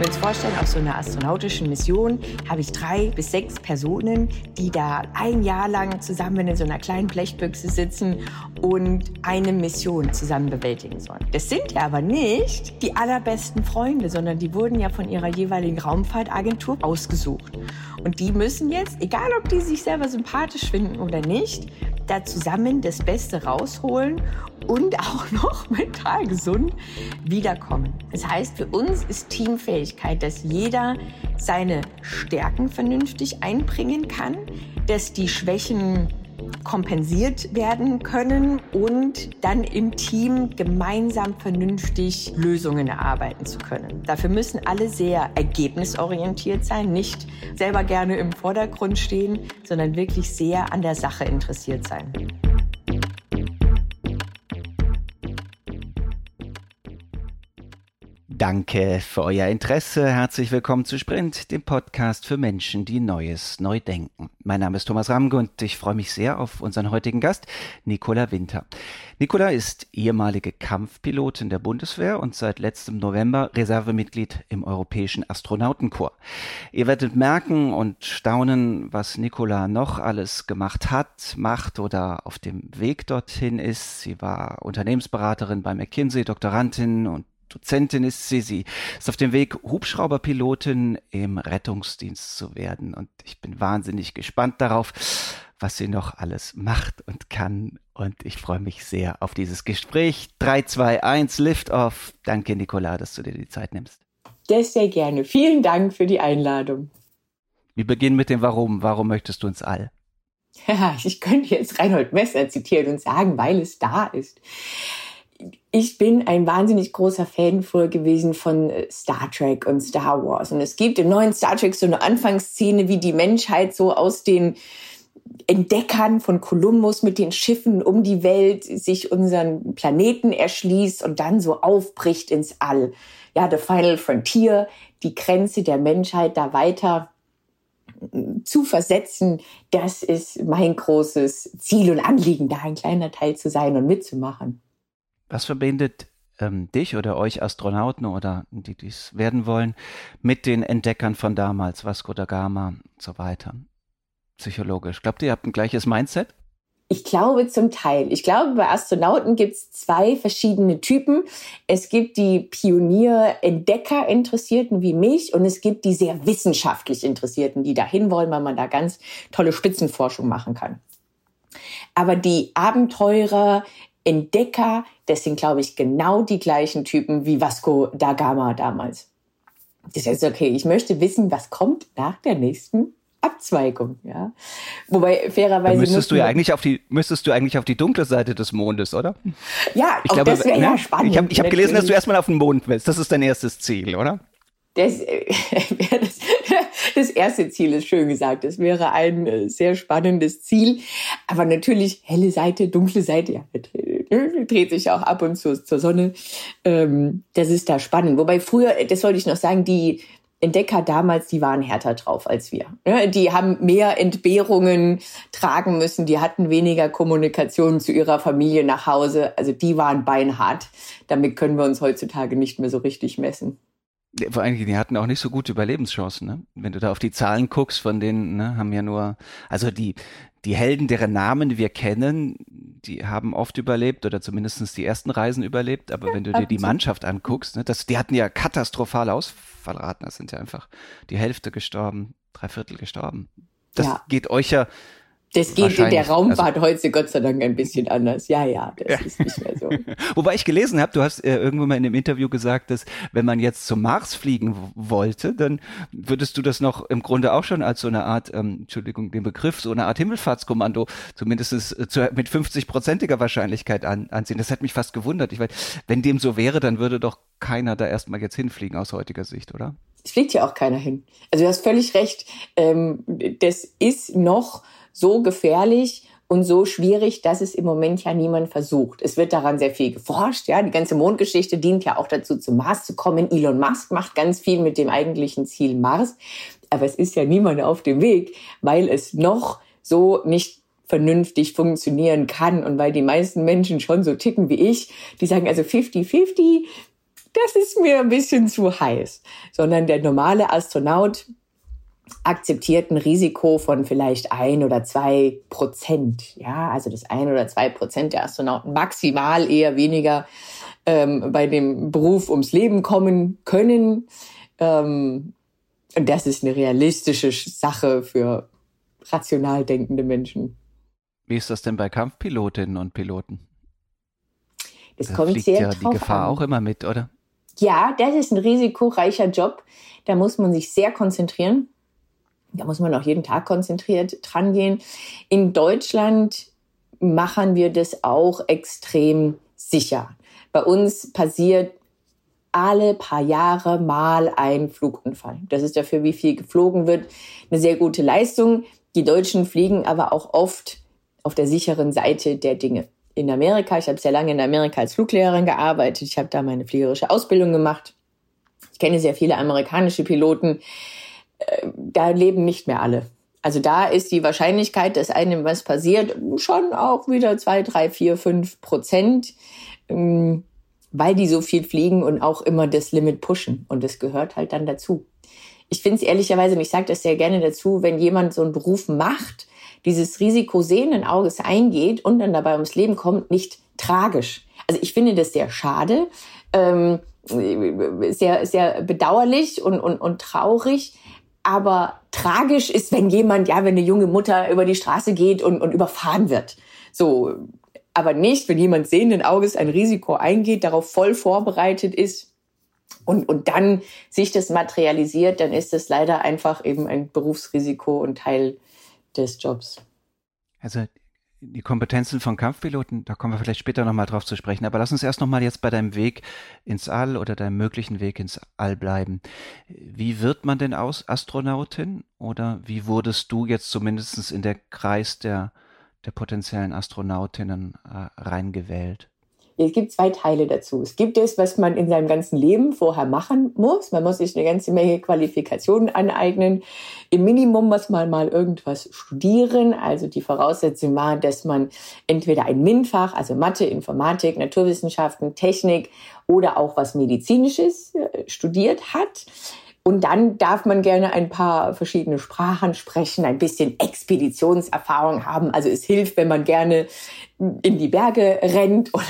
Wir uns vorstellen, auf so einer astronautischen Mission habe ich drei bis sechs Personen, die da ein Jahr lang zusammen in so einer kleinen Blechbüchse sitzen und eine Mission zusammen bewältigen sollen. Das sind ja aber nicht die allerbesten Freunde, sondern die wurden ja von ihrer jeweiligen Raumfahrtagentur ausgesucht. Und die müssen jetzt, egal ob die sich selber sympathisch finden oder nicht, da zusammen das Beste rausholen und auch noch mental gesund wiederkommen. Das heißt, für uns ist Teamfähigkeit, dass jeder seine Stärken vernünftig einbringen kann, dass die Schwächen kompensiert werden können und dann im Team gemeinsam vernünftig Lösungen erarbeiten zu können. Dafür müssen alle sehr ergebnisorientiert sein, nicht selber gerne im Vordergrund stehen, sondern wirklich sehr an der Sache interessiert sein. Danke für euer Interesse. Herzlich willkommen zu Sprint, dem Podcast für Menschen, die Neues neu denken. Mein Name ist Thomas Ramge und ich freue mich sehr auf unseren heutigen Gast, Nicola Winter. Nicola ist ehemalige Kampfpilotin der Bundeswehr und seit letztem November Reservemitglied im Europäischen Astronautenkorps. Ihr werdet merken und staunen, was Nicola noch alles gemacht hat, macht oder auf dem Weg dorthin ist. Sie war Unternehmensberaterin bei McKinsey, Doktorandin und Dozentin ist sie. Sie ist auf dem Weg, Hubschrauberpilotin im Rettungsdienst zu werden. Und ich bin wahnsinnig gespannt darauf, was sie noch alles macht und kann. Und ich freue mich sehr auf dieses Gespräch. 3, 2, 1, Lift off. Danke, Nicola, dass du dir die Zeit nimmst. Sehr, sehr gerne. Vielen Dank für die Einladung. Wir beginnen mit dem Warum. Warum möchtest du ins All? Ja, ich könnte jetzt Reinhold Messer zitieren und sagen, weil es da ist ich bin ein wahnsinnig großer Fan früher gewesen von äh, Star Trek und Star Wars. Und es gibt im neuen Star Trek so eine Anfangsszene, wie die Menschheit so aus den Entdeckern von Kolumbus mit den Schiffen um die Welt sich unseren Planeten erschließt und dann so aufbricht ins All. Ja, The Final Frontier, die Grenze der Menschheit da weiter mm, zu versetzen, das ist mein großes Ziel und Anliegen, da ein kleiner Teil zu sein und mitzumachen. Was verbindet ähm, dich oder euch Astronauten oder die dies werden wollen mit den Entdeckern von damals, Vasco da Gama und so weiter? Psychologisch. Glaubt ihr, ihr habt ein gleiches Mindset? Ich glaube zum Teil. Ich glaube, bei Astronauten gibt es zwei verschiedene Typen. Es gibt die Pionier-Entdecker-Interessierten wie mich und es gibt die sehr wissenschaftlich Interessierten, die dahin wollen, weil man da ganz tolle Spitzenforschung machen kann. Aber die Abenteurer, Entdecker, das sind, glaube ich, genau die gleichen Typen wie Vasco da Gama damals. Das heißt, okay, ich möchte wissen, was kommt nach der nächsten Abzweigung, ja. Wobei fairerweise. Da müsstest du ja eigentlich auf die, müsstest du eigentlich auf die dunkle Seite des Mondes, oder? Ja, ich glaube, das wäre ja ne? spannend. Ich habe hab gelesen, dass du erstmal auf den Mond willst. Das ist dein erstes Ziel, oder? Das, das, das erste Ziel ist schön gesagt. Das wäre ein äh, sehr spannendes Ziel. Aber natürlich helle Seite, dunkle Seite, ja, dreht sich auch ab und zu zur Sonne. Ähm, das ist da spannend. Wobei früher, das wollte ich noch sagen, die Entdecker damals, die waren härter drauf als wir. Die haben mehr Entbehrungen tragen müssen, die hatten weniger Kommunikation zu ihrer Familie nach Hause. Also die waren beinhart. Damit können wir uns heutzutage nicht mehr so richtig messen. Vor allem, die hatten auch nicht so gute Überlebenschancen. Ne? Wenn du da auf die Zahlen guckst, von denen ne, haben ja nur, also die, die Helden, deren Namen wir kennen, die haben oft überlebt oder zumindest die ersten Reisen überlebt. Aber wenn du dir die Mannschaft anguckst, ne, das, die hatten ja katastrophale Ausfallraten. Das sind ja einfach die Hälfte gestorben, drei Viertel gestorben. Das ja. geht euch ja das geht in der Raumfahrt also, heute Gott sei Dank ein bisschen anders. Ja, ja, das ja. ist nicht mehr so. Wobei ich gelesen habe, du hast äh, irgendwo mal in einem Interview gesagt, dass wenn man jetzt zum Mars fliegen wollte, dann würdest du das noch im Grunde auch schon als so eine Art, ähm, Entschuldigung, den Begriff, so eine Art Himmelfahrtskommando zumindest äh, zu, mit 50-prozentiger Wahrscheinlichkeit an, ansehen. Das hat mich fast gewundert. Ich weiß, wenn dem so wäre, dann würde doch keiner da erstmal jetzt hinfliegen aus heutiger Sicht, oder? Es fliegt ja auch keiner hin. Also du hast völlig recht. Ähm, das ist noch so gefährlich und so schwierig, dass es im Moment ja niemand versucht. Es wird daran sehr viel geforscht. Ja, die ganze Mondgeschichte dient ja auch dazu, zum Mars zu kommen. Elon Musk macht ganz viel mit dem eigentlichen Ziel Mars. Aber es ist ja niemand auf dem Weg, weil es noch so nicht vernünftig funktionieren kann und weil die meisten Menschen schon so ticken wie ich, die sagen also 50-50, das ist mir ein bisschen zu heiß. Sondern der normale Astronaut akzeptiert ein Risiko von vielleicht ein oder zwei Prozent. Ja, also das ein oder zwei Prozent der Astronauten maximal eher weniger ähm, bei dem Beruf ums Leben kommen können. Ähm, und das ist eine realistische Sache für rational denkende Menschen. Wie ist das denn bei Kampfpilotinnen und Piloten? Das da kommt sehr ja die Gefahr an. auch immer mit, oder? Ja, das ist ein risikoreicher Job. Da muss man sich sehr konzentrieren. Da muss man auch jeden Tag konzentriert dran gehen. In Deutschland machen wir das auch extrem sicher. Bei uns passiert alle paar Jahre mal ein Flugunfall. Das ist dafür, wie viel geflogen wird, eine sehr gute Leistung. Die Deutschen fliegen aber auch oft auf der sicheren Seite der Dinge. In Amerika, ich habe sehr lange in Amerika als Fluglehrerin gearbeitet, ich habe da meine fliegerische Ausbildung gemacht. Ich kenne sehr viele amerikanische Piloten. Da leben nicht mehr alle. Also da ist die Wahrscheinlichkeit, dass einem was passiert, schon auch wieder zwei, drei, vier, fünf Prozent. Ähm, weil die so viel fliegen und auch immer das Limit pushen. Und das gehört halt dann dazu. Ich finde es ehrlicherweise, und ich sage das sehr gerne dazu, wenn jemand so einen Beruf macht, dieses Risiko sehenden Auges eingeht und dann dabei ums Leben kommt, nicht tragisch. Also ich finde das sehr schade, ähm, sehr, sehr bedauerlich und, und, und traurig. Aber tragisch ist, wenn jemand, ja, wenn eine junge Mutter über die Straße geht und, und überfahren wird. So, aber nicht, wenn jemand sehenden Auges ein Risiko eingeht, darauf voll vorbereitet ist und, und dann sich das materialisiert, dann ist das leider einfach eben ein Berufsrisiko und Teil des Jobs. Also die Kompetenzen von Kampfpiloten, da kommen wir vielleicht später nochmal drauf zu sprechen. Aber lass uns erst nochmal jetzt bei deinem Weg ins All oder deinem möglichen Weg ins All bleiben. Wie wird man denn aus Astronautin? Oder wie wurdest du jetzt zumindest in der Kreis der der potenziellen Astronautinnen äh, reingewählt? Es gibt zwei Teile dazu. Es gibt das, was man in seinem ganzen Leben vorher machen muss. Man muss sich eine ganze Menge Qualifikationen aneignen. Im Minimum muss man mal irgendwas studieren. Also die Voraussetzung war, dass man entweder ein MINT-Fach, also Mathe, Informatik, Naturwissenschaften, Technik oder auch was Medizinisches äh, studiert hat. Und dann darf man gerne ein paar verschiedene Sprachen sprechen, ein bisschen Expeditionserfahrung haben. Also es hilft, wenn man gerne in die Berge rennt oder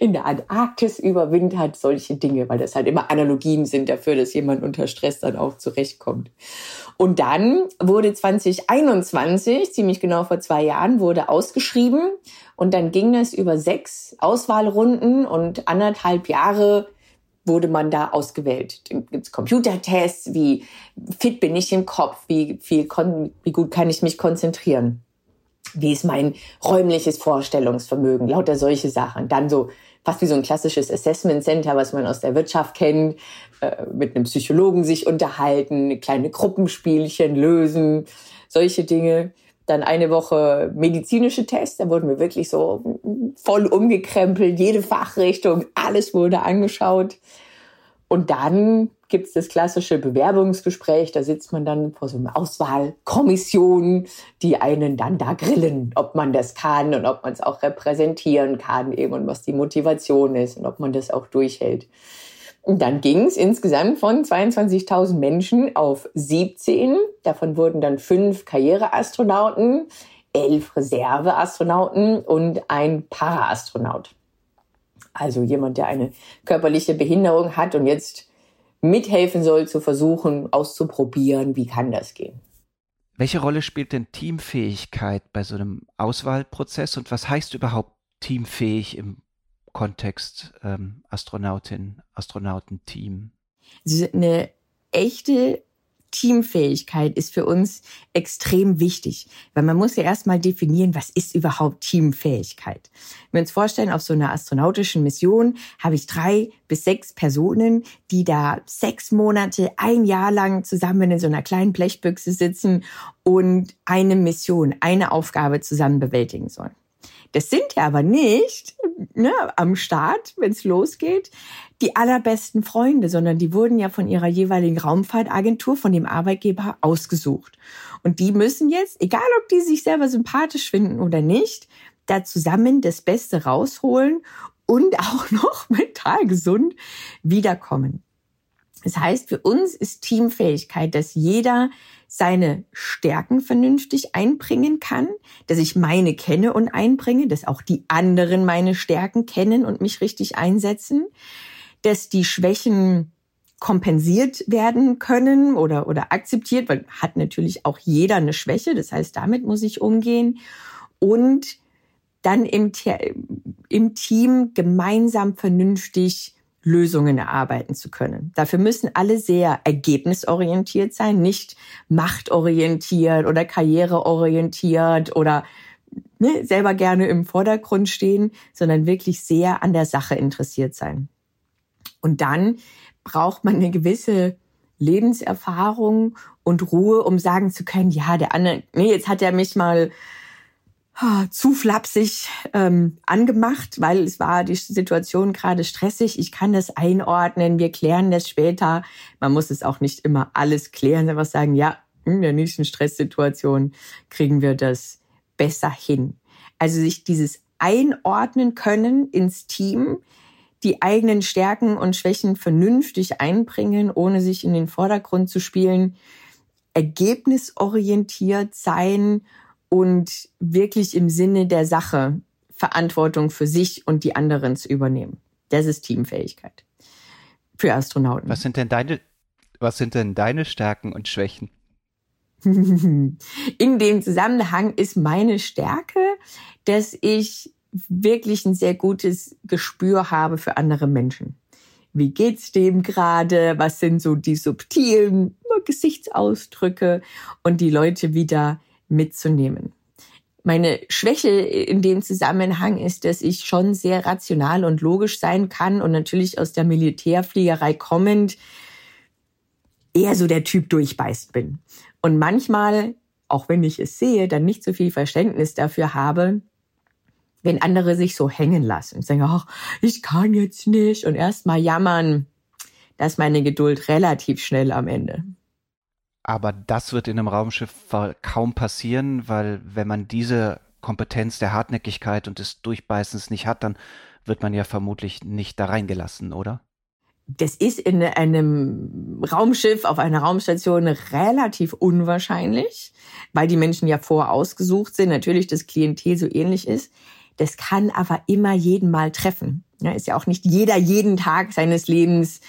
in der Antarktis überwintert, solche Dinge, weil das halt immer Analogien sind dafür, dass jemand unter Stress dann auch zurechtkommt. Und dann wurde 2021, ziemlich genau vor zwei Jahren, wurde ausgeschrieben und dann ging es über sechs Auswahlrunden und anderthalb Jahre wurde man da ausgewählt. Dann gibt's Computertests, wie fit bin ich im Kopf, wie, viel wie gut kann ich mich konzentrieren, wie ist mein räumliches Vorstellungsvermögen, lauter solche Sachen. Dann so fast wie so ein klassisches Assessment Center, was man aus der Wirtschaft kennt, äh, mit einem Psychologen sich unterhalten, kleine Gruppenspielchen lösen, solche Dinge dann eine Woche medizinische Tests, da wurden wir wirklich so voll umgekrempelt, jede Fachrichtung, alles wurde angeschaut. Und dann gibt's das klassische Bewerbungsgespräch, da sitzt man dann vor so einer Auswahlkommission, die einen dann da grillen, ob man das kann und ob man es auch repräsentieren kann eben und was die Motivation ist und ob man das auch durchhält. Und dann ging es insgesamt von 22.000 Menschen auf 17. Davon wurden dann fünf Karriereastronauten, elf Reserveastronauten und ein Paraastronaut. Also jemand, der eine körperliche Behinderung hat und jetzt mithelfen soll, zu versuchen, auszuprobieren, wie kann das gehen. Welche Rolle spielt denn Teamfähigkeit bei so einem Auswahlprozess und was heißt überhaupt teamfähig im Kontext ähm, Astronautin, Astronautenteam? Also eine echte Teamfähigkeit ist für uns extrem wichtig, weil man muss ja erstmal definieren, was ist überhaupt Teamfähigkeit. Wenn wir uns vorstellen, auf so einer astronautischen Mission habe ich drei bis sechs Personen, die da sechs Monate, ein Jahr lang zusammen in so einer kleinen Blechbüchse sitzen und eine Mission, eine Aufgabe zusammen bewältigen sollen. Das sind ja aber nicht ne, am Start, wenn es losgeht, die allerbesten Freunde, sondern die wurden ja von ihrer jeweiligen Raumfahrtagentur, von dem Arbeitgeber ausgesucht. Und die müssen jetzt, egal ob die sich selber sympathisch finden oder nicht, da zusammen das Beste rausholen und auch noch mental gesund wiederkommen. Das heißt, für uns ist Teamfähigkeit, dass jeder seine Stärken vernünftig einbringen kann, dass ich meine kenne und einbringe, dass auch die anderen meine Stärken kennen und mich richtig einsetzen, dass die Schwächen kompensiert werden können oder, oder akzeptiert, weil hat natürlich auch jeder eine Schwäche, das heißt, damit muss ich umgehen und dann im, im Team gemeinsam vernünftig Lösungen erarbeiten zu können. Dafür müssen alle sehr ergebnisorientiert sein, nicht machtorientiert oder karriereorientiert oder ne, selber gerne im Vordergrund stehen, sondern wirklich sehr an der Sache interessiert sein. Und dann braucht man eine gewisse Lebenserfahrung und Ruhe, um sagen zu können, ja, der andere, nee, jetzt hat er mich mal zu flapsig ähm, angemacht, weil es war die Situation gerade stressig. Ich kann das einordnen, wir klären das später. Man muss es auch nicht immer alles klären, einfach sagen, ja, in der nächsten Stresssituation kriegen wir das besser hin. Also sich dieses einordnen können ins Team, die eigenen Stärken und Schwächen vernünftig einbringen, ohne sich in den Vordergrund zu spielen, ergebnisorientiert sein und wirklich im Sinne der Sache Verantwortung für sich und die anderen zu übernehmen. Das ist Teamfähigkeit für Astronauten. Was sind denn deine, was sind denn deine Stärken und Schwächen? In dem Zusammenhang ist meine Stärke, dass ich wirklich ein sehr gutes Gespür habe für andere Menschen. Wie geht's dem gerade? Was sind so die subtilen Gesichtsausdrücke und die Leute wieder mitzunehmen. Meine Schwäche in dem Zusammenhang ist, dass ich schon sehr rational und logisch sein kann und natürlich aus der Militärfliegerei kommend eher so der Typ durchbeißt bin. Und manchmal, auch wenn ich es sehe, dann nicht so viel Verständnis dafür habe, wenn andere sich so hängen lassen und sagen, ach, ich kann jetzt nicht und erst mal jammern, da ist meine Geduld relativ schnell am Ende. Aber das wird in einem Raumschiff kaum passieren, weil wenn man diese Kompetenz der Hartnäckigkeit und des Durchbeißens nicht hat, dann wird man ja vermutlich nicht da reingelassen, oder? Das ist in einem Raumschiff auf einer Raumstation relativ unwahrscheinlich, weil die Menschen ja vorausgesucht sind, natürlich das Klientel so ähnlich ist. Das kann aber immer jeden Mal treffen. Ja, ist ja auch nicht jeder jeden Tag seines Lebens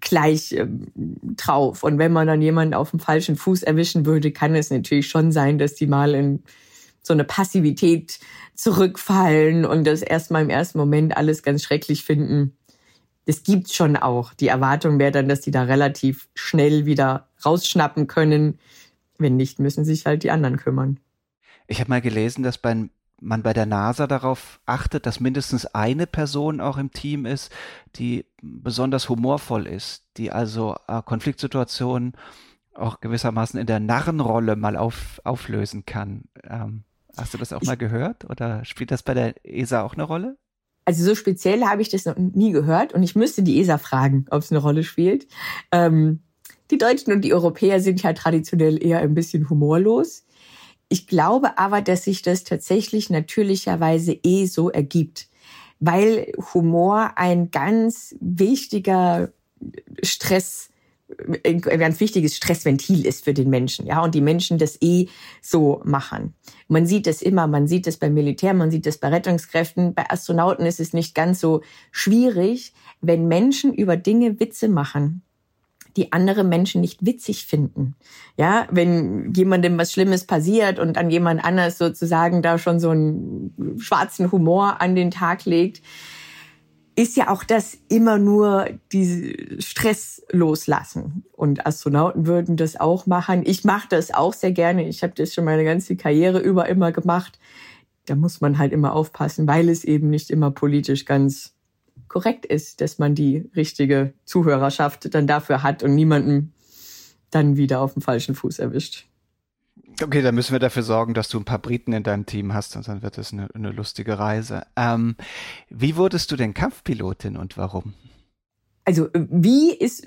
gleich ähm, drauf. Und wenn man dann jemanden auf dem falschen Fuß erwischen würde, kann es natürlich schon sein, dass die mal in so eine Passivität zurückfallen und das erstmal im ersten Moment alles ganz schrecklich finden. Das gibt's schon auch. Die Erwartung wäre dann, dass die da relativ schnell wieder rausschnappen können. Wenn nicht, müssen sich halt die anderen kümmern. Ich habe mal gelesen, dass bei man bei der NASA darauf achtet, dass mindestens eine Person auch im Team ist, die besonders humorvoll ist, die also äh, Konfliktsituationen auch gewissermaßen in der Narrenrolle mal auf, auflösen kann. Ähm, hast du das auch mal gehört oder spielt das bei der ESA auch eine Rolle? Also so speziell habe ich das noch nie gehört und ich müsste die ESA fragen, ob es eine Rolle spielt. Ähm, die Deutschen und die Europäer sind ja traditionell eher ein bisschen humorlos. Ich glaube aber, dass sich das tatsächlich natürlicherweise eh so ergibt, weil Humor ein ganz wichtiger Stress ein ganz wichtiges Stressventil ist für den Menschen, ja, und die Menschen das eh so machen. Man sieht es immer, man sieht es beim Militär, man sieht es bei Rettungskräften, bei Astronauten ist es nicht ganz so schwierig, wenn Menschen über Dinge Witze machen die andere Menschen nicht witzig finden. Ja, wenn jemandem was Schlimmes passiert und an jemand anders sozusagen da schon so einen schwarzen Humor an den Tag legt, ist ja auch das immer nur die Stress loslassen. Und Astronauten würden das auch machen. Ich mache das auch sehr gerne. Ich habe das schon meine ganze Karriere über immer gemacht. Da muss man halt immer aufpassen, weil es eben nicht immer politisch ganz korrekt ist, dass man die richtige Zuhörerschaft dann dafür hat und niemanden dann wieder auf dem falschen Fuß erwischt. Okay, dann müssen wir dafür sorgen, dass du ein paar Briten in deinem Team hast und dann wird es eine, eine lustige Reise. Ähm, wie wurdest du denn Kampfpilotin und warum? Also wie ist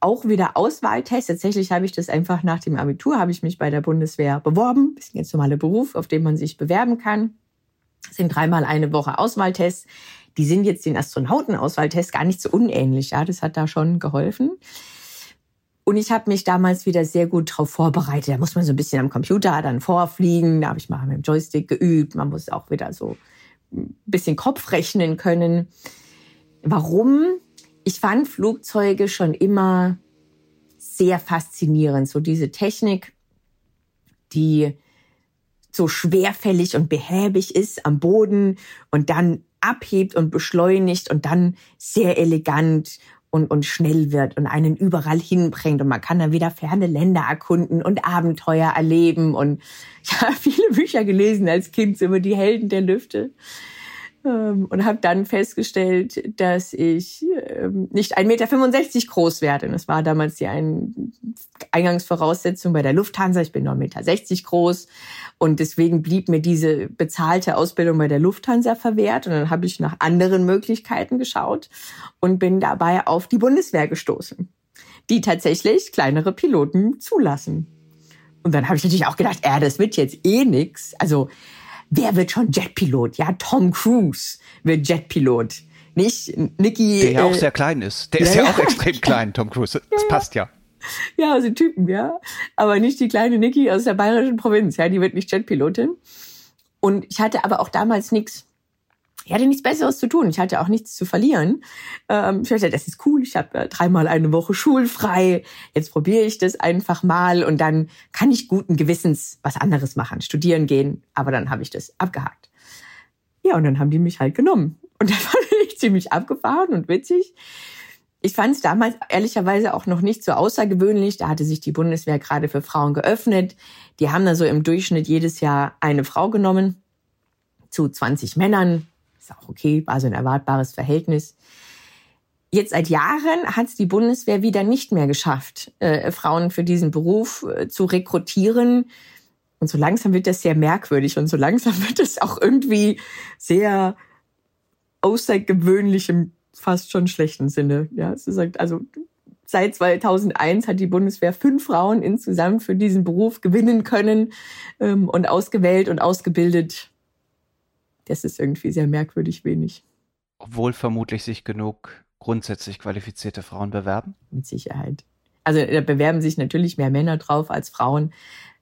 auch wieder Auswahltest. Tatsächlich habe ich das einfach nach dem Abitur, habe ich mich bei der Bundeswehr beworben. Das ist ein ganz normaler Beruf, auf den man sich bewerben kann. Das sind dreimal eine Woche Auswahltests. Die sind jetzt den Astronautenauswahltests gar nicht so unähnlich. Ja, das hat da schon geholfen. Und ich habe mich damals wieder sehr gut darauf vorbereitet. Da muss man so ein bisschen am Computer dann vorfliegen. Da habe ich mal mit dem Joystick geübt. Man muss auch wieder so ein bisschen Kopf rechnen können. Warum? Ich fand Flugzeuge schon immer sehr faszinierend. So diese Technik, die so schwerfällig und behäbig ist am Boden und dann abhebt und beschleunigt und dann sehr elegant und, und schnell wird und einen überall hinbringt. Und man kann dann wieder ferne Länder erkunden und Abenteuer erleben. Und ich habe viele Bücher gelesen als Kind über die Helden der Lüfte und habe dann festgestellt, dass ich ähm, nicht 1,65 Meter groß werde. Das war damals die Eingangsvoraussetzung bei der Lufthansa. Ich bin 9,60 Meter groß und deswegen blieb mir diese bezahlte Ausbildung bei der Lufthansa verwehrt. Und dann habe ich nach anderen Möglichkeiten geschaut und bin dabei auf die Bundeswehr gestoßen, die tatsächlich kleinere Piloten zulassen. Und dann habe ich natürlich auch gedacht, äh, das wird jetzt eh nix. Also wer wird schon Jetpilot? Ja, Tom Cruise wird Jetpilot. Nicht Nicky. Der ja äh, auch sehr klein ist. Der ja, ist ja, ja auch extrem klein, Tom Cruise. Das passt ja. Ja, also Typen, ja. Aber nicht die kleine Niki aus der bayerischen Provinz. Ja, die wird nicht Jetpilotin. Und ich hatte aber auch damals nichts ich hatte nichts Besseres zu tun. Ich hatte auch nichts zu verlieren. Ähm, ich dachte, das ist cool. Ich habe äh, dreimal eine Woche schulfrei. Jetzt probiere ich das einfach mal und dann kann ich guten Gewissens was anderes machen, studieren gehen. Aber dann habe ich das abgehakt. Ja, und dann haben die mich halt genommen. Und das fand ich ziemlich abgefahren und witzig. Ich fand es damals ehrlicherweise auch noch nicht so außergewöhnlich. Da hatte sich die Bundeswehr gerade für Frauen geöffnet. Die haben da so im Durchschnitt jedes Jahr eine Frau genommen zu 20 Männern ist auch okay, war so ein erwartbares Verhältnis. Jetzt seit Jahren hat es die Bundeswehr wieder nicht mehr geschafft, äh, Frauen für diesen Beruf äh, zu rekrutieren. Und so langsam wird das sehr merkwürdig und so langsam wird es auch irgendwie sehr außergewöhnlich im fast schon schlechten Sinne. Ja, es ist also seit 2001 hat die Bundeswehr fünf Frauen insgesamt für diesen Beruf gewinnen können ähm, und ausgewählt und ausgebildet das ist irgendwie sehr merkwürdig wenig. Obwohl vermutlich sich genug grundsätzlich qualifizierte Frauen bewerben? Mit Sicherheit. Also da bewerben sich natürlich mehr Männer drauf als Frauen,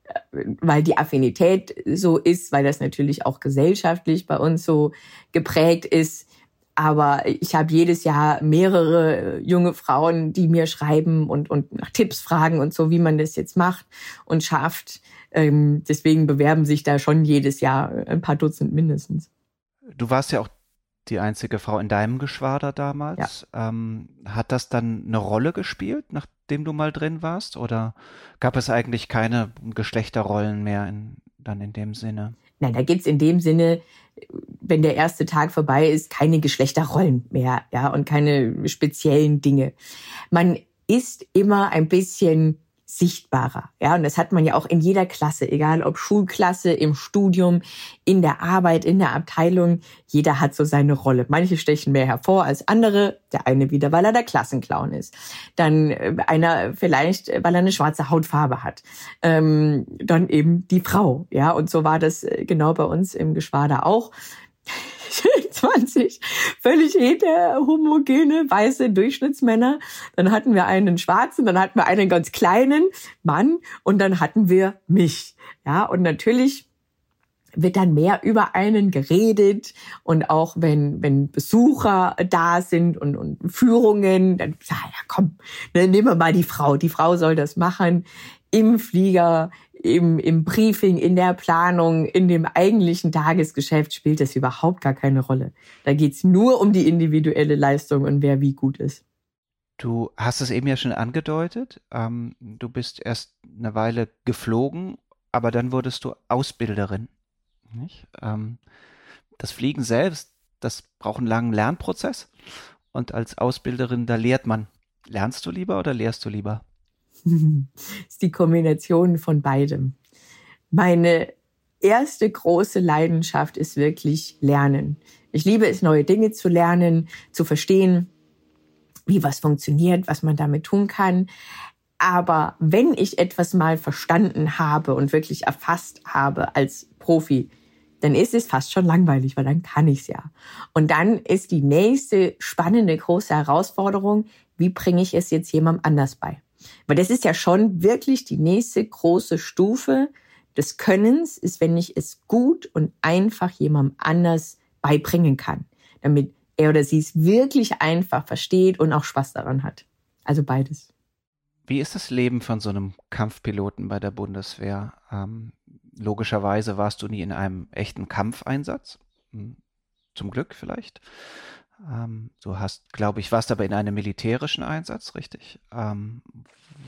äh, weil die Affinität so ist, weil das natürlich auch gesellschaftlich bei uns so geprägt ist. Aber ich habe jedes Jahr mehrere junge Frauen, die mir schreiben und, und nach Tipps fragen und so, wie man das jetzt macht und schafft. Ähm, deswegen bewerben sich da schon jedes Jahr ein paar Dutzend mindestens. Du warst ja auch die einzige Frau in deinem Geschwader damals. Ja. Ähm, hat das dann eine Rolle gespielt, nachdem du mal drin warst? Oder gab es eigentlich keine Geschlechterrollen mehr in, dann in dem Sinne? Nein, da gibt's in dem Sinne, wenn der erste Tag vorbei ist, keine Geschlechterrollen mehr, ja, und keine speziellen Dinge. Man ist immer ein bisschen sichtbarer. Ja, und das hat man ja auch in jeder Klasse, egal ob Schulklasse, im Studium, in der Arbeit, in der Abteilung. Jeder hat so seine Rolle. Manche stechen mehr hervor als andere. Der eine wieder, weil er der Klassenclown ist. Dann äh, einer vielleicht, äh, weil er eine schwarze Hautfarbe hat. Ähm, dann eben die Frau. Ja, und so war das äh, genau bei uns im Geschwader auch. 20 völlig heterhomogene weiße Durchschnittsmänner. Dann hatten wir einen schwarzen, dann hatten wir einen ganz kleinen Mann und dann hatten wir mich. Ja, und natürlich wird dann mehr über einen geredet und auch wenn wenn Besucher da sind und, und Führungen, dann ja, ja komm, dann nehmen wir mal die Frau. Die Frau soll das machen im Flieger, im, im Briefing, in der Planung, in dem eigentlichen Tagesgeschäft spielt das überhaupt gar keine Rolle. Da geht's nur um die individuelle Leistung und wer wie gut ist. Du hast es eben ja schon angedeutet. Ähm, du bist erst eine Weile geflogen, aber dann wurdest du Ausbilderin. Ähm, das Fliegen selbst, das braucht einen langen Lernprozess. Und als Ausbilderin, da lehrt man. Lernst du lieber oder lehrst du lieber? ist die Kombination von beidem. Meine erste große Leidenschaft ist wirklich Lernen. Ich liebe es, neue Dinge zu lernen, zu verstehen, wie was funktioniert, was man damit tun kann. Aber wenn ich etwas mal verstanden habe und wirklich erfasst habe als Profi, dann ist es fast schon langweilig, weil dann kann ich's ja. Und dann ist die nächste spannende große Herausforderung, wie bringe ich es jetzt jemandem anders bei? Weil das ist ja schon wirklich die nächste große Stufe des Könnens, ist, wenn ich es gut und einfach jemandem anders beibringen kann, damit er oder sie es wirklich einfach versteht und auch Spaß daran hat. Also beides. Wie ist das Leben von so einem Kampfpiloten bei der Bundeswehr? Ähm, logischerweise warst du nie in einem echten Kampfeinsatz. Hm, zum Glück vielleicht. Ähm, du hast, glaube ich, warst aber in einem militärischen Einsatz, richtig? Ähm,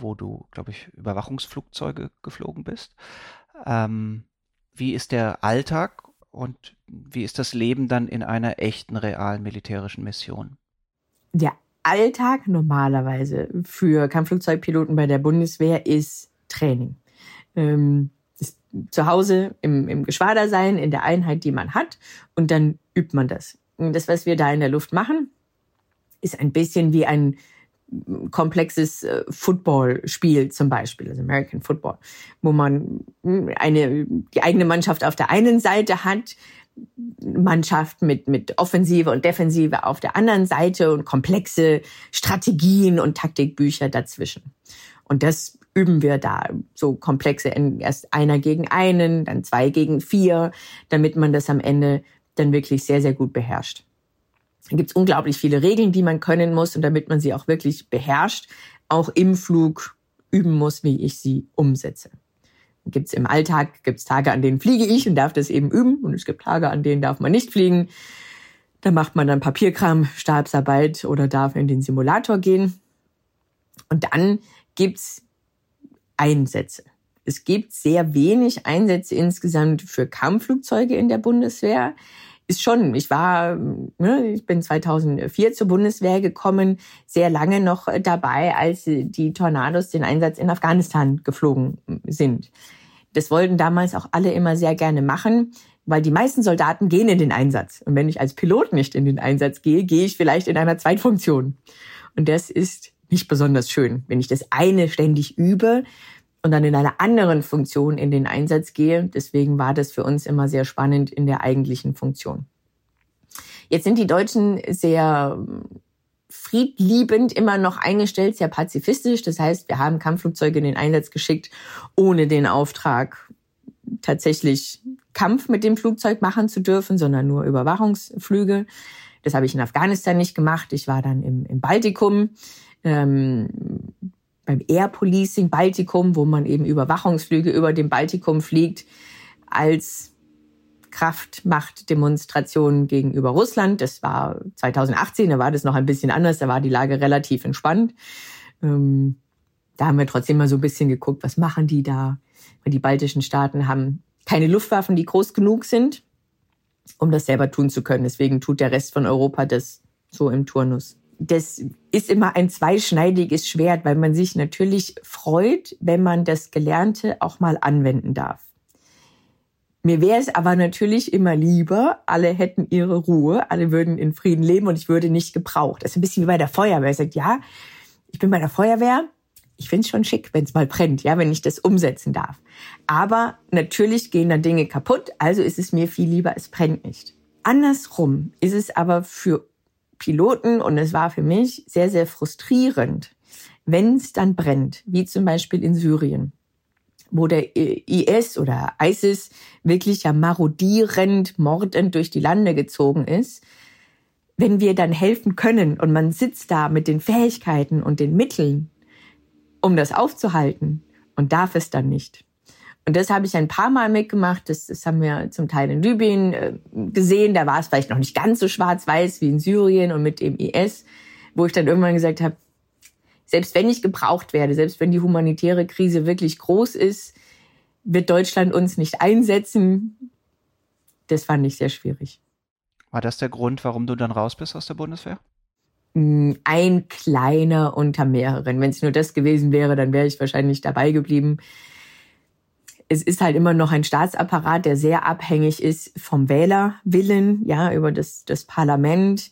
wo du, glaube ich, Überwachungsflugzeuge geflogen bist. Ähm, wie ist der Alltag und wie ist das Leben dann in einer echten, realen militärischen Mission? Der Alltag normalerweise für Kampfflugzeugpiloten bei der Bundeswehr ist Training. Ähm, ist zu Hause im, im Geschwader sein, in der Einheit, die man hat, und dann übt man das. Das, was wir da in der Luft machen, ist ein bisschen wie ein komplexes äh, Footballspiel zum Beispiel, also American Football, wo man hm, eine, die eigene Mannschaft auf der einen Seite hat, Mannschaft mit, mit Offensive und Defensive auf der anderen Seite und komplexe Strategien und Taktikbücher dazwischen. Und das üben wir da, so komplexe, erst einer gegen einen, dann zwei gegen vier, damit man das am Ende dann wirklich sehr, sehr gut beherrscht. Da gibt es unglaublich viele Regeln, die man können muss und damit man sie auch wirklich beherrscht, auch im Flug üben muss, wie ich sie umsetze gibt's im Alltag, gibt's Tage, an denen fliege ich und darf das eben üben. Und es gibt Tage, an denen darf man nicht fliegen. Da macht man dann Papierkram, Stabsarbeit oder darf in den Simulator gehen. Und dann gibt's Einsätze. Es gibt sehr wenig Einsätze insgesamt für Kampfflugzeuge in der Bundeswehr. Ist schon, ich war, ne, ich bin 2004 zur Bundeswehr gekommen, sehr lange noch dabei, als die Tornados den Einsatz in Afghanistan geflogen sind. Das wollten damals auch alle immer sehr gerne machen, weil die meisten Soldaten gehen in den Einsatz. Und wenn ich als Pilot nicht in den Einsatz gehe, gehe ich vielleicht in einer Zweitfunktion. Und das ist nicht besonders schön, wenn ich das eine ständig übe und dann in einer anderen Funktion in den Einsatz gehe. Deswegen war das für uns immer sehr spannend in der eigentlichen Funktion. Jetzt sind die Deutschen sehr friedliebend immer noch eingestellt, sehr pazifistisch. Das heißt, wir haben Kampfflugzeuge in den Einsatz geschickt, ohne den Auftrag tatsächlich Kampf mit dem Flugzeug machen zu dürfen, sondern nur Überwachungsflüge. Das habe ich in Afghanistan nicht gemacht. Ich war dann im, im Baltikum, ähm, beim Air Policing Baltikum, wo man eben Überwachungsflüge über dem Baltikum fliegt, als Kraftmachtdemonstrationen gegenüber Russland. Das war 2018, da war das noch ein bisschen anders, da war die Lage relativ entspannt. Ähm, da haben wir trotzdem mal so ein bisschen geguckt, was machen die da? Weil die baltischen Staaten haben keine Luftwaffen, die groß genug sind, um das selber tun zu können. Deswegen tut der Rest von Europa das so im Turnus. Das ist immer ein zweischneidiges Schwert, weil man sich natürlich freut, wenn man das Gelernte auch mal anwenden darf. Mir wäre es aber natürlich immer lieber, alle hätten ihre Ruhe, alle würden in Frieden leben und ich würde nicht gebraucht. Das ist ein bisschen wie bei der Feuerwehr. Ich sagt, ja, ich bin bei der Feuerwehr. Ich finde es schon schick, wenn es mal brennt, ja, wenn ich das umsetzen darf. Aber natürlich gehen da Dinge kaputt, also ist es mir viel lieber, es brennt nicht. Andersrum ist es aber für Piloten und es war für mich sehr, sehr frustrierend, wenn es dann brennt, wie zum Beispiel in Syrien wo der IS oder ISIS wirklich ja marodierend, mordend durch die Lande gezogen ist, wenn wir dann helfen können und man sitzt da mit den Fähigkeiten und den Mitteln, um das aufzuhalten und darf es dann nicht. Und das habe ich ein paar Mal mitgemacht. Das, das haben wir zum Teil in Libyen äh, gesehen. Da war es vielleicht noch nicht ganz so schwarz-weiß wie in Syrien und mit dem IS, wo ich dann irgendwann gesagt habe, selbst wenn ich gebraucht werde, selbst wenn die humanitäre Krise wirklich groß ist, wird Deutschland uns nicht einsetzen. Das fand ich sehr schwierig. War das der Grund, warum du dann raus bist aus der Bundeswehr? Hm, ein kleiner unter mehreren. Wenn es nur das gewesen wäre, dann wäre ich wahrscheinlich dabei geblieben. Es ist halt immer noch ein Staatsapparat, der sehr abhängig ist vom Wählerwillen, ja, über das, das Parlament,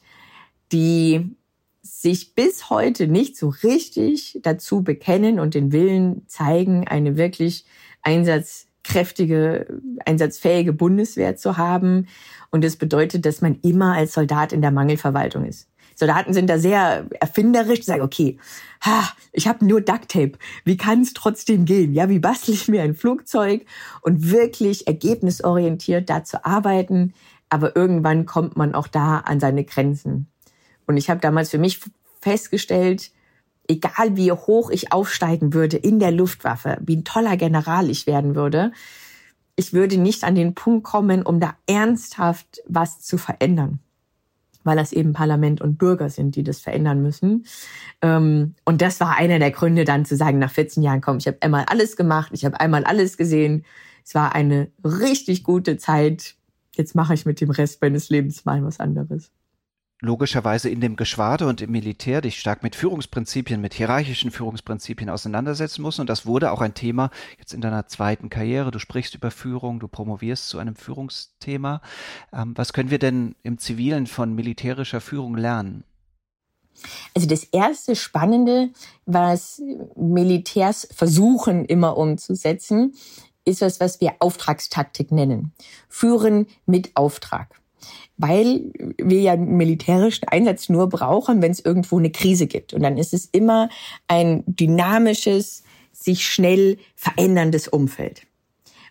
die sich bis heute nicht so richtig dazu bekennen und den Willen zeigen, eine wirklich einsatzfähige kräftige, einsatzfähige Bundeswehr zu haben. Und das bedeutet, dass man immer als Soldat in der Mangelverwaltung ist. Soldaten sind da sehr erfinderisch, die sagen, okay, ha, ich habe nur Ducktape. Wie kann es trotzdem gehen? Ja, wie bastel ich mir ein Flugzeug und wirklich ergebnisorientiert da zu arbeiten? Aber irgendwann kommt man auch da an seine Grenzen. Und ich habe damals für mich festgestellt, egal wie hoch ich aufsteigen würde in der Luftwaffe, wie ein toller General ich werden würde, ich würde nicht an den Punkt kommen, um da ernsthaft was zu verändern weil das eben Parlament und Bürger sind, die das verändern müssen. Ähm, und das war einer der Gründe, dann zu sagen, nach 14 Jahren, komm, ich habe einmal alles gemacht, ich habe einmal alles gesehen. Es war eine richtig gute Zeit. Jetzt mache ich mit dem Rest meines Lebens mal was anderes logischerweise in dem Geschwader und im Militär dich stark mit Führungsprinzipien, mit hierarchischen Führungsprinzipien auseinandersetzen musst. Und das wurde auch ein Thema jetzt in deiner zweiten Karriere. Du sprichst über Führung, du promovierst zu einem Führungsthema. Ähm, was können wir denn im Zivilen von militärischer Führung lernen? Also das erste Spannende, was Militärs versuchen immer umzusetzen, ist was, was wir Auftragstaktik nennen. Führen mit Auftrag weil wir ja militärischen Einsatz nur brauchen, wenn es irgendwo eine Krise gibt. Und dann ist es immer ein dynamisches, sich schnell veränderndes Umfeld.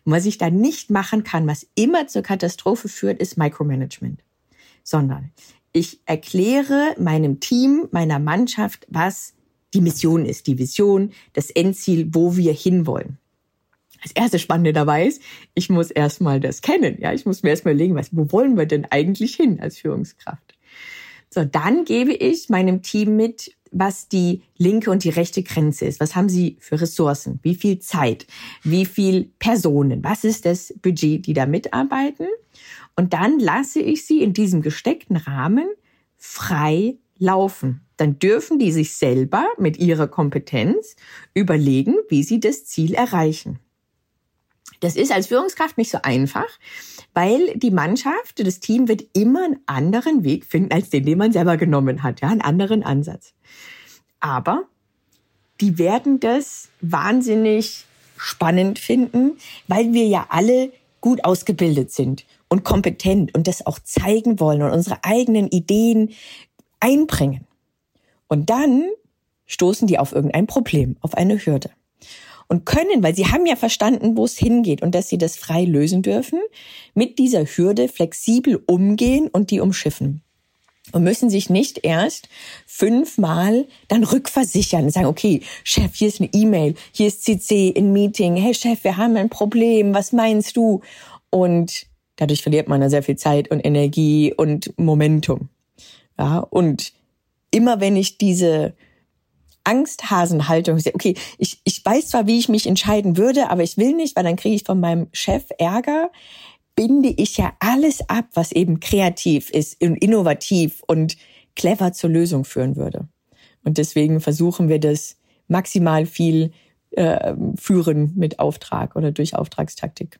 Und was ich da nicht machen kann, was immer zur Katastrophe führt, ist Micromanagement. Sondern ich erkläre meinem Team, meiner Mannschaft, was die Mission ist, die Vision, das Endziel, wo wir hinwollen das erste Spannende dabei ist, ich muss erstmal das kennen. Ja, ich muss mir erstmal überlegen, was, wo wollen wir denn eigentlich hin als Führungskraft? So, dann gebe ich meinem Team mit, was die linke und die rechte Grenze ist. Was haben sie für Ressourcen? Wie viel Zeit? Wie viel Personen? Was ist das Budget, die da mitarbeiten? Und dann lasse ich sie in diesem gesteckten Rahmen frei laufen. Dann dürfen die sich selber mit ihrer Kompetenz überlegen, wie sie das Ziel erreichen. Das ist als Führungskraft nicht so einfach, weil die Mannschaft, das Team wird immer einen anderen Weg finden als den, den man selber genommen hat, ja, einen anderen Ansatz. Aber die werden das wahnsinnig spannend finden, weil wir ja alle gut ausgebildet sind und kompetent und das auch zeigen wollen und unsere eigenen Ideen einbringen. Und dann stoßen die auf irgendein Problem, auf eine Hürde und können, weil sie haben ja verstanden, wo es hingeht und dass sie das frei lösen dürfen, mit dieser Hürde flexibel umgehen und die umschiffen. Und müssen sich nicht erst fünfmal dann rückversichern und sagen, okay, Chef, hier ist eine E-Mail, hier ist CC in Meeting, hey Chef, wir haben ein Problem, was meinst du? Und dadurch verliert man da sehr viel Zeit und Energie und Momentum. Ja, und immer wenn ich diese Angsthasenhaltung. Okay, ich, ich weiß zwar, wie ich mich entscheiden würde, aber ich will nicht, weil dann kriege ich von meinem Chef Ärger. Binde ich ja alles ab, was eben kreativ ist und innovativ und clever zur Lösung führen würde. Und deswegen versuchen wir das maximal viel äh, führen mit Auftrag oder durch Auftragstaktik.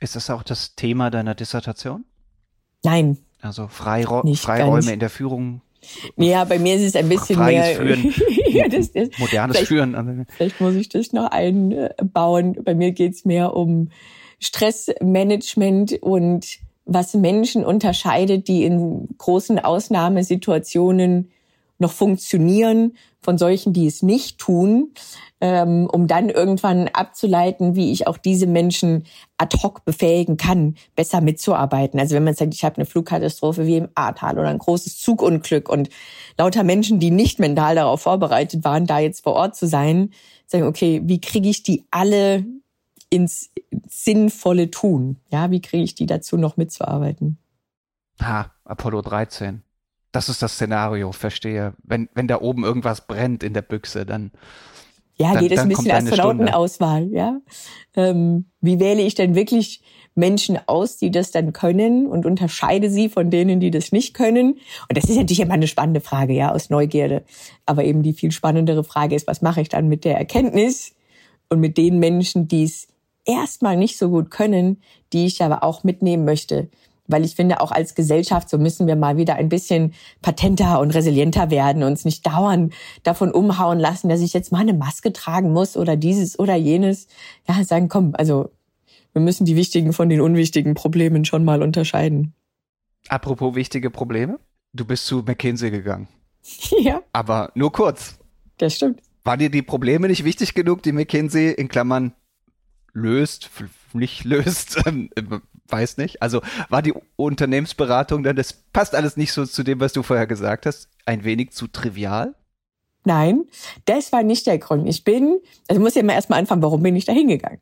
Ist das auch das Thema deiner Dissertation? Nein. Also Freirau Freiräume in der Führung ja, bei mir ist es ein bisschen Freies mehr Führen. ja, das, das, modernes vielleicht, Führen. Vielleicht muss ich das noch einbauen. Bei mir geht's mehr um Stressmanagement und was Menschen unterscheidet, die in großen Ausnahmesituationen noch funktionieren, von solchen, die es nicht tun ähm, um dann irgendwann abzuleiten, wie ich auch diese Menschen ad hoc befähigen kann, besser mitzuarbeiten. Also wenn man sagt, ich habe eine Flugkatastrophe wie im Ahrtal oder ein großes Zugunglück und lauter Menschen, die nicht mental darauf vorbereitet waren, da jetzt vor Ort zu sein, sagen, okay, wie kriege ich die alle ins sinnvolle Tun? Ja, wie kriege ich die dazu noch mitzuarbeiten? Ha, Apollo 13. Das ist das Szenario, verstehe. Wenn, wenn da oben irgendwas brennt in der Büchse, dann ja, dann, geht es ein bisschen Astronautenauswahl, ja. Ähm, wie wähle ich denn wirklich Menschen aus, die das dann können und unterscheide sie von denen, die das nicht können? Und das ist natürlich immer eine spannende Frage, ja, aus Neugierde. Aber eben die viel spannendere Frage ist, was mache ich dann mit der Erkenntnis und mit den Menschen, die es erstmal nicht so gut können, die ich aber auch mitnehmen möchte weil ich finde, auch als Gesellschaft, so müssen wir mal wieder ein bisschen patenter und resilienter werden, uns nicht dauernd davon umhauen lassen, dass ich jetzt mal eine Maske tragen muss oder dieses oder jenes. Ja, sagen, komm, also wir müssen die wichtigen von den unwichtigen Problemen schon mal unterscheiden. Apropos wichtige Probleme, du bist zu McKinsey gegangen. Ja. Aber nur kurz. Das stimmt. Waren dir die Probleme nicht wichtig genug, die McKinsey in Klammern löst, nicht löst, ähm, weiß nicht. Also war die Unternehmensberatung dann, das passt alles nicht so zu dem, was du vorher gesagt hast, ein wenig zu trivial? Nein, das war nicht der Grund. Ich bin, also ich muss ja mal erstmal anfangen, warum bin ich da hingegangen?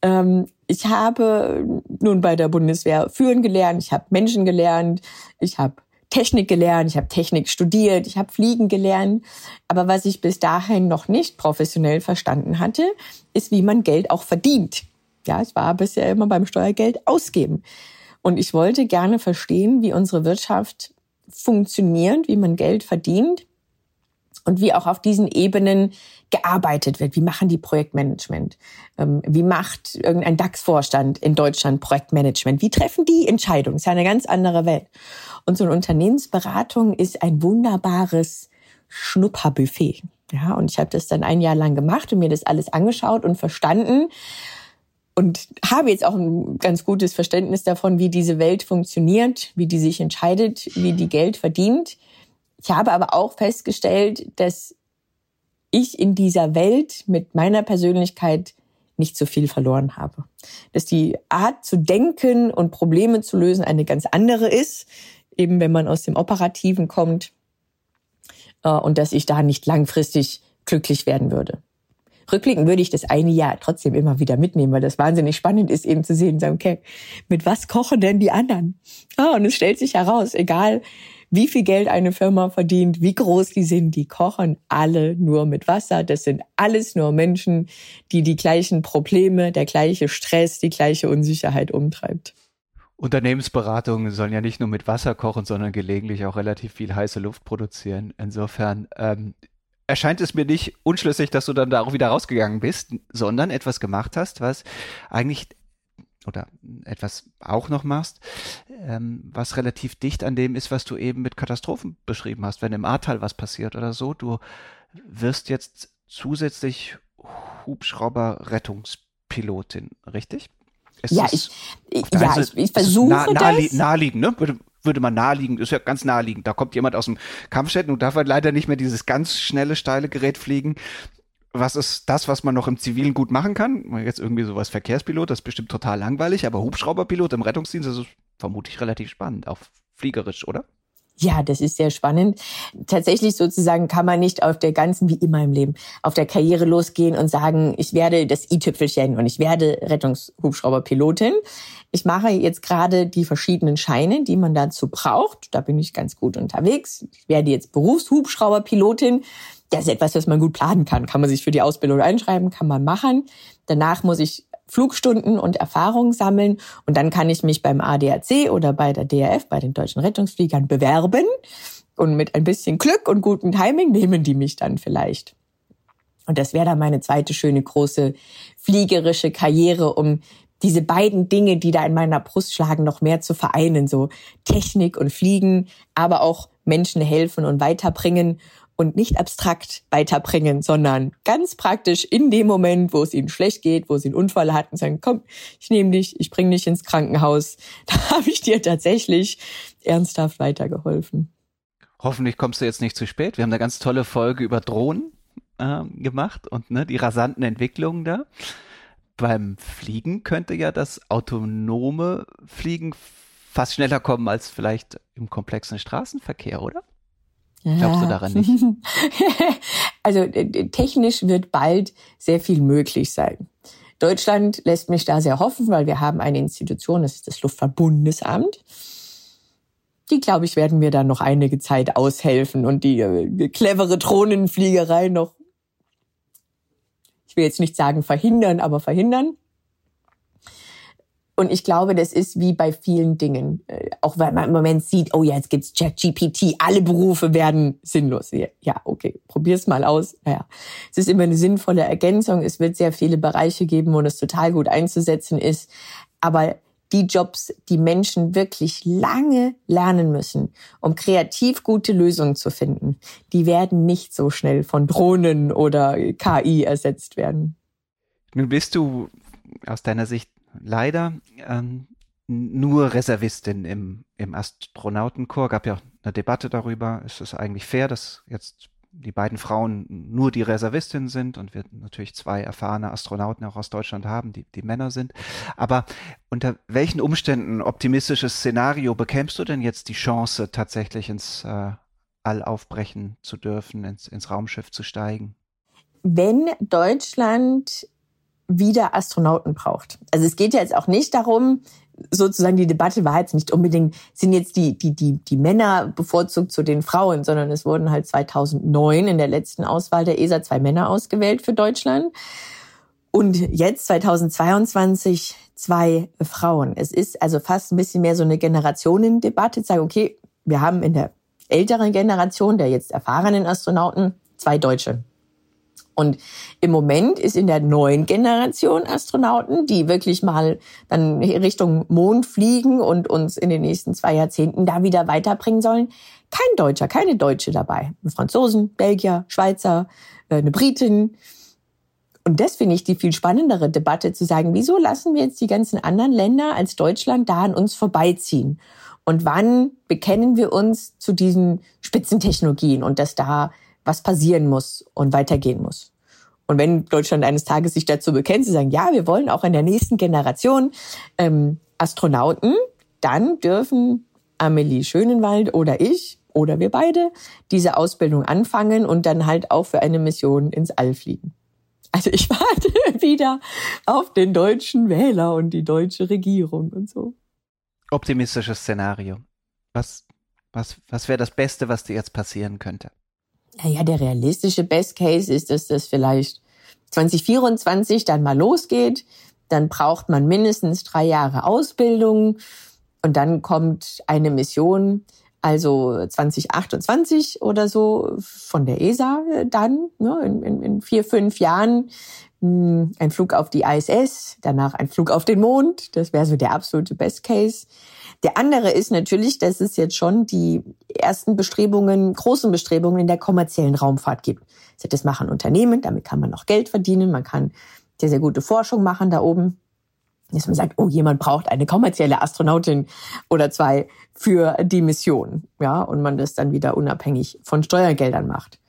Ähm, ich habe nun bei der Bundeswehr führen gelernt, ich habe Menschen gelernt, ich habe Technik gelernt, ich habe Technik studiert, ich habe Fliegen gelernt. Aber was ich bis dahin noch nicht professionell verstanden hatte, ist, wie man Geld auch verdient. Ja, ich war bisher immer beim Steuergeld ausgeben. Und ich wollte gerne verstehen, wie unsere Wirtschaft funktioniert, wie man Geld verdient und wie auch auf diesen Ebenen gearbeitet wird. Wie machen die Projektmanagement? Ähm, wie macht irgendein DAX-Vorstand in Deutschland Projektmanagement? Wie treffen die Entscheidungen? Das ist ja eine ganz andere Welt. Und so eine Unternehmensberatung ist ein wunderbares Schnupperbuffet. Ja, und ich habe das dann ein Jahr lang gemacht und mir das alles angeschaut und verstanden und habe jetzt auch ein ganz gutes Verständnis davon, wie diese Welt funktioniert, wie die sich entscheidet, wie die Geld verdient. Ich habe aber auch festgestellt, dass ich in dieser Welt mit meiner Persönlichkeit nicht so viel verloren habe. Dass die Art zu denken und Probleme zu lösen eine ganz andere ist, eben wenn man aus dem Operativen kommt, äh, und dass ich da nicht langfristig glücklich werden würde rückblickend würde ich das eine Jahr trotzdem immer wieder mitnehmen, weil das wahnsinnig spannend ist, eben zu sehen, sagen, okay, mit was kochen denn die anderen? Ah, und es stellt sich heraus, egal wie viel Geld eine Firma verdient, wie groß die sind, die kochen alle nur mit Wasser. Das sind alles nur Menschen, die die gleichen Probleme, der gleiche Stress, die gleiche Unsicherheit umtreibt. Unternehmensberatungen sollen ja nicht nur mit Wasser kochen, sondern gelegentlich auch relativ viel heiße Luft produzieren. Insofern ähm, erscheint es mir nicht unschlüssig, dass du dann da auch wieder rausgegangen bist, sondern etwas gemacht hast, was eigentlich oder etwas auch noch machst, ähm, was relativ dicht an dem ist, was du eben mit Katastrophen beschrieben hast. Wenn im Ahrtal was passiert oder so, du wirst jetzt zusätzlich Hubschrauber-Rettungspilotin, richtig? Es ja, ich, ja ich, ich versuche nah, das. Naheliegend, ne? Würde man naheliegend, ist ja ganz naheliegend. Da kommt jemand aus dem Kampfstätten und darf halt leider nicht mehr dieses ganz schnelle, steile Gerät fliegen. Was ist das, was man noch im Zivilen gut machen kann? Jetzt irgendwie sowas Verkehrspilot, das ist bestimmt total langweilig, aber Hubschrauberpilot im Rettungsdienst, das ist vermutlich relativ spannend, auch fliegerisch, oder? Ja, das ist sehr spannend. Tatsächlich sozusagen kann man nicht auf der ganzen, wie immer im Leben, auf der Karriere losgehen und sagen, ich werde das i-Tüpfelchen und ich werde Rettungshubschrauberpilotin. Ich mache jetzt gerade die verschiedenen Scheine, die man dazu braucht. Da bin ich ganz gut unterwegs. Ich werde jetzt Berufshubschrauberpilotin. Das ist etwas, was man gut planen kann. Kann man sich für die Ausbildung einschreiben, kann man machen. Danach muss ich Flugstunden und Erfahrungen sammeln. Und dann kann ich mich beim ADAC oder bei der DRF, bei den deutschen Rettungsfliegern bewerben. Und mit ein bisschen Glück und gutem Timing nehmen die mich dann vielleicht. Und das wäre dann meine zweite schöne große fliegerische Karriere, um diese beiden Dinge, die da in meiner Brust schlagen, noch mehr zu vereinen, so Technik und Fliegen, aber auch Menschen helfen und weiterbringen und nicht abstrakt weiterbringen, sondern ganz praktisch in dem Moment, wo es ihnen schlecht geht, wo sie einen Unfall hatten, sagen, komm, ich nehme dich, ich bringe dich ins Krankenhaus. Da habe ich dir tatsächlich ernsthaft weitergeholfen. Hoffentlich kommst du jetzt nicht zu spät. Wir haben eine ganz tolle Folge über Drohnen äh, gemacht und ne, die rasanten Entwicklungen da beim Fliegen könnte ja das autonome Fliegen fast schneller kommen als vielleicht im komplexen Straßenverkehr, oder? Glaubst du daran nicht? also technisch wird bald sehr viel möglich sein. Deutschland lässt mich da sehr hoffen, weil wir haben eine Institution, das ist das Luftfahrtbundesamt. Die, glaube ich, werden mir da noch einige Zeit aushelfen und die äh, clevere Drohnenfliegerei noch will jetzt nicht sagen verhindern, aber verhindern. Und ich glaube, das ist wie bei vielen Dingen. Äh, auch wenn man im Moment sieht, oh ja, jetzt gibt's ChatGPT, alle Berufe werden sinnlos. Ja, okay, probier's mal aus. Naja, es ist immer eine sinnvolle Ergänzung. Es wird sehr viele Bereiche geben, wo es total gut einzusetzen ist. Aber die Jobs, die Menschen wirklich lange lernen müssen, um kreativ gute Lösungen zu finden, die werden nicht so schnell von Drohnen oder KI ersetzt werden. Nun bist du aus deiner Sicht leider ähm, nur Reservistin im, im Astronautenchor. Gab ja eine Debatte darüber. Ist es eigentlich fair, dass jetzt die beiden Frauen nur die Reservistin sind und wir natürlich zwei erfahrene Astronauten auch aus Deutschland haben, die, die Männer sind. Aber unter welchen Umständen, optimistisches Szenario, bekämst du denn jetzt die Chance, tatsächlich ins äh, All aufbrechen zu dürfen, ins, ins Raumschiff zu steigen? Wenn Deutschland wieder Astronauten braucht. Also es geht ja jetzt auch nicht darum, sozusagen die Debatte war jetzt nicht unbedingt, sind jetzt die, die, die, die Männer bevorzugt zu den Frauen, sondern es wurden halt 2009 in der letzten Auswahl der ESA zwei Männer ausgewählt für Deutschland. Und jetzt 2022 zwei Frauen. Es ist also fast ein bisschen mehr so eine Generationendebatte. Sagen, okay, wir haben in der älteren Generation der jetzt erfahrenen Astronauten zwei Deutsche. Und im Moment ist in der neuen Generation Astronauten, die wirklich mal dann Richtung Mond fliegen und uns in den nächsten zwei Jahrzehnten da wieder weiterbringen sollen, kein Deutscher, keine Deutsche dabei. Franzosen, Belgier, Schweizer, äh, eine Britin. Und das finde ich die viel spannendere Debatte zu sagen, wieso lassen wir jetzt die ganzen anderen Länder als Deutschland da an uns vorbeiziehen? Und wann bekennen wir uns zu diesen Spitzentechnologien und dass da was passieren muss und weitergehen muss. Und wenn Deutschland eines Tages sich dazu bekennt, zu sagen, ja, wir wollen auch in der nächsten Generation ähm, Astronauten, dann dürfen Amelie Schönenwald oder ich oder wir beide diese Ausbildung anfangen und dann halt auch für eine Mission ins All fliegen. Also ich warte wieder auf den deutschen Wähler und die deutsche Regierung und so. Optimistisches Szenario. Was, was, was wäre das Beste, was dir jetzt passieren könnte? Naja, der realistische Best Case ist, dass das vielleicht 2024 dann mal losgeht. Dann braucht man mindestens drei Jahre Ausbildung und dann kommt eine Mission, also 2028 oder so von der ESA dann, ne, in, in, in vier, fünf Jahren hm, ein Flug auf die ISS, danach ein Flug auf den Mond. Das wäre so der absolute Best Case. Der andere ist natürlich, dass es jetzt schon die ersten Bestrebungen, großen Bestrebungen in der kommerziellen Raumfahrt gibt. Das machen Unternehmen, damit kann man noch Geld verdienen, man kann sehr, sehr gute Forschung machen da oben. Dass man sagt, oh, jemand braucht eine kommerzielle Astronautin oder zwei für die Mission. Ja, und man das dann wieder unabhängig von Steuergeldern macht.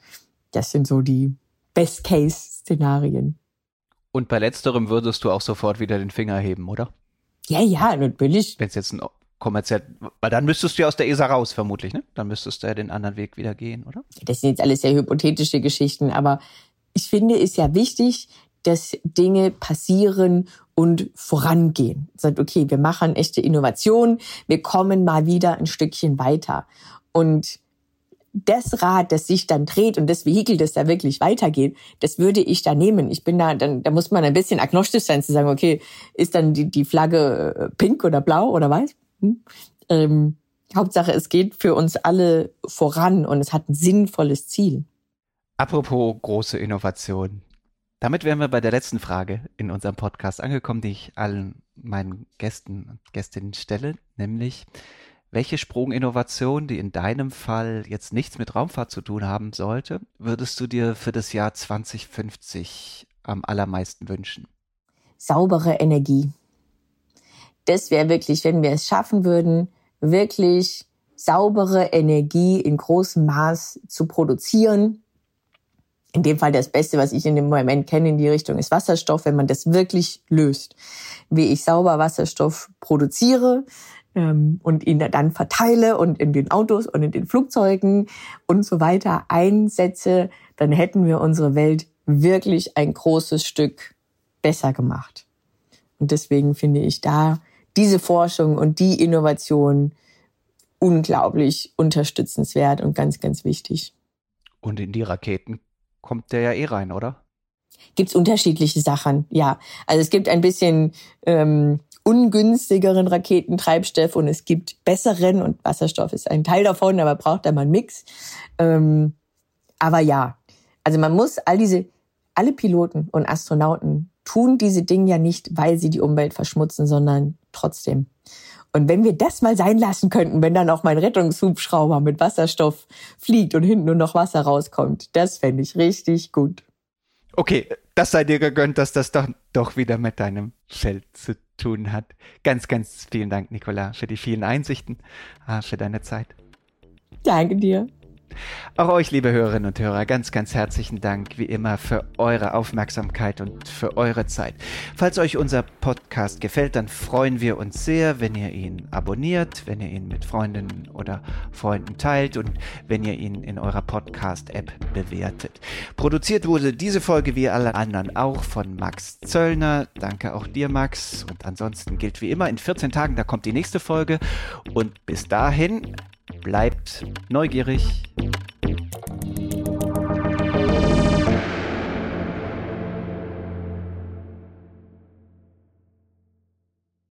Das sind so die Best-Case-Szenarien. Und bei letzterem würdest du auch sofort wieder den Finger heben, oder? Ja, ja, natürlich. Wenn es jetzt ein kommerziell, weil dann müsstest du ja aus der ESA raus, vermutlich, ne? Dann müsstest du ja den anderen Weg wieder gehen, oder? Das sind jetzt alles sehr hypothetische Geschichten, aber ich finde es ja wichtig, dass Dinge passieren und vorangehen. Sagt, okay, wir machen echte Innovation, wir kommen mal wieder ein Stückchen weiter. Und das Rad, das sich dann dreht und das Vehikel, das da wirklich weitergeht, das würde ich da nehmen. Ich bin da, dann, da muss man ein bisschen agnostisch sein, zu sagen, okay, ist dann die, die Flagge äh, pink oder blau oder weiß? Hm? Ähm, Hauptsache, es geht für uns alle voran und es hat ein sinnvolles Ziel. Apropos große Innovation. Damit wären wir bei der letzten Frage in unserem Podcast angekommen, die ich allen meinen Gästen und Gästinnen stelle, nämlich welche Sprunginnovation, die in deinem Fall jetzt nichts mit Raumfahrt zu tun haben sollte, würdest du dir für das Jahr 2050 am allermeisten wünschen? Saubere Energie das wäre wirklich, wenn wir es schaffen würden, wirklich saubere Energie in großem Maß zu produzieren. In dem Fall das Beste, was ich in dem Moment kenne in die Richtung, ist Wasserstoff, wenn man das wirklich löst. Wie ich sauber Wasserstoff produziere ähm, und ihn dann verteile und in den Autos und in den Flugzeugen und so weiter einsetze, dann hätten wir unsere Welt wirklich ein großes Stück besser gemacht. Und deswegen finde ich da diese Forschung und die Innovation unglaublich unterstützenswert und ganz, ganz wichtig. Und in die Raketen kommt der ja eh rein, oder? Gibt's unterschiedliche Sachen, ja. Also es gibt ein bisschen ähm, ungünstigeren Raketentreibstoff und es gibt besseren und Wasserstoff ist ein Teil davon, aber braucht da mal einen Mix. Ähm, aber ja, also man muss all diese, alle Piloten und Astronauten tun diese Dinge ja nicht, weil sie die Umwelt verschmutzen, sondern trotzdem. Und wenn wir das mal sein lassen könnten, wenn dann auch mein Rettungshubschrauber mit Wasserstoff fliegt und hinten nur noch Wasser rauskommt, das fände ich richtig gut. Okay, das sei dir gegönnt, dass das doch, doch wieder mit deinem Feld zu tun hat. Ganz, ganz vielen Dank, Nicola, für die vielen Einsichten, ah, für deine Zeit. Danke dir. Auch euch, liebe Hörerinnen und Hörer, ganz, ganz herzlichen Dank wie immer für eure Aufmerksamkeit und für eure Zeit. Falls euch unser Podcast gefällt, dann freuen wir uns sehr, wenn ihr ihn abonniert, wenn ihr ihn mit Freundinnen oder Freunden teilt und wenn ihr ihn in eurer Podcast-App bewertet. Produziert wurde diese Folge wie alle anderen auch von Max Zöllner. Danke auch dir, Max. Und ansonsten gilt wie immer, in 14 Tagen, da kommt die nächste Folge. Und bis dahin, Bleibt neugierig.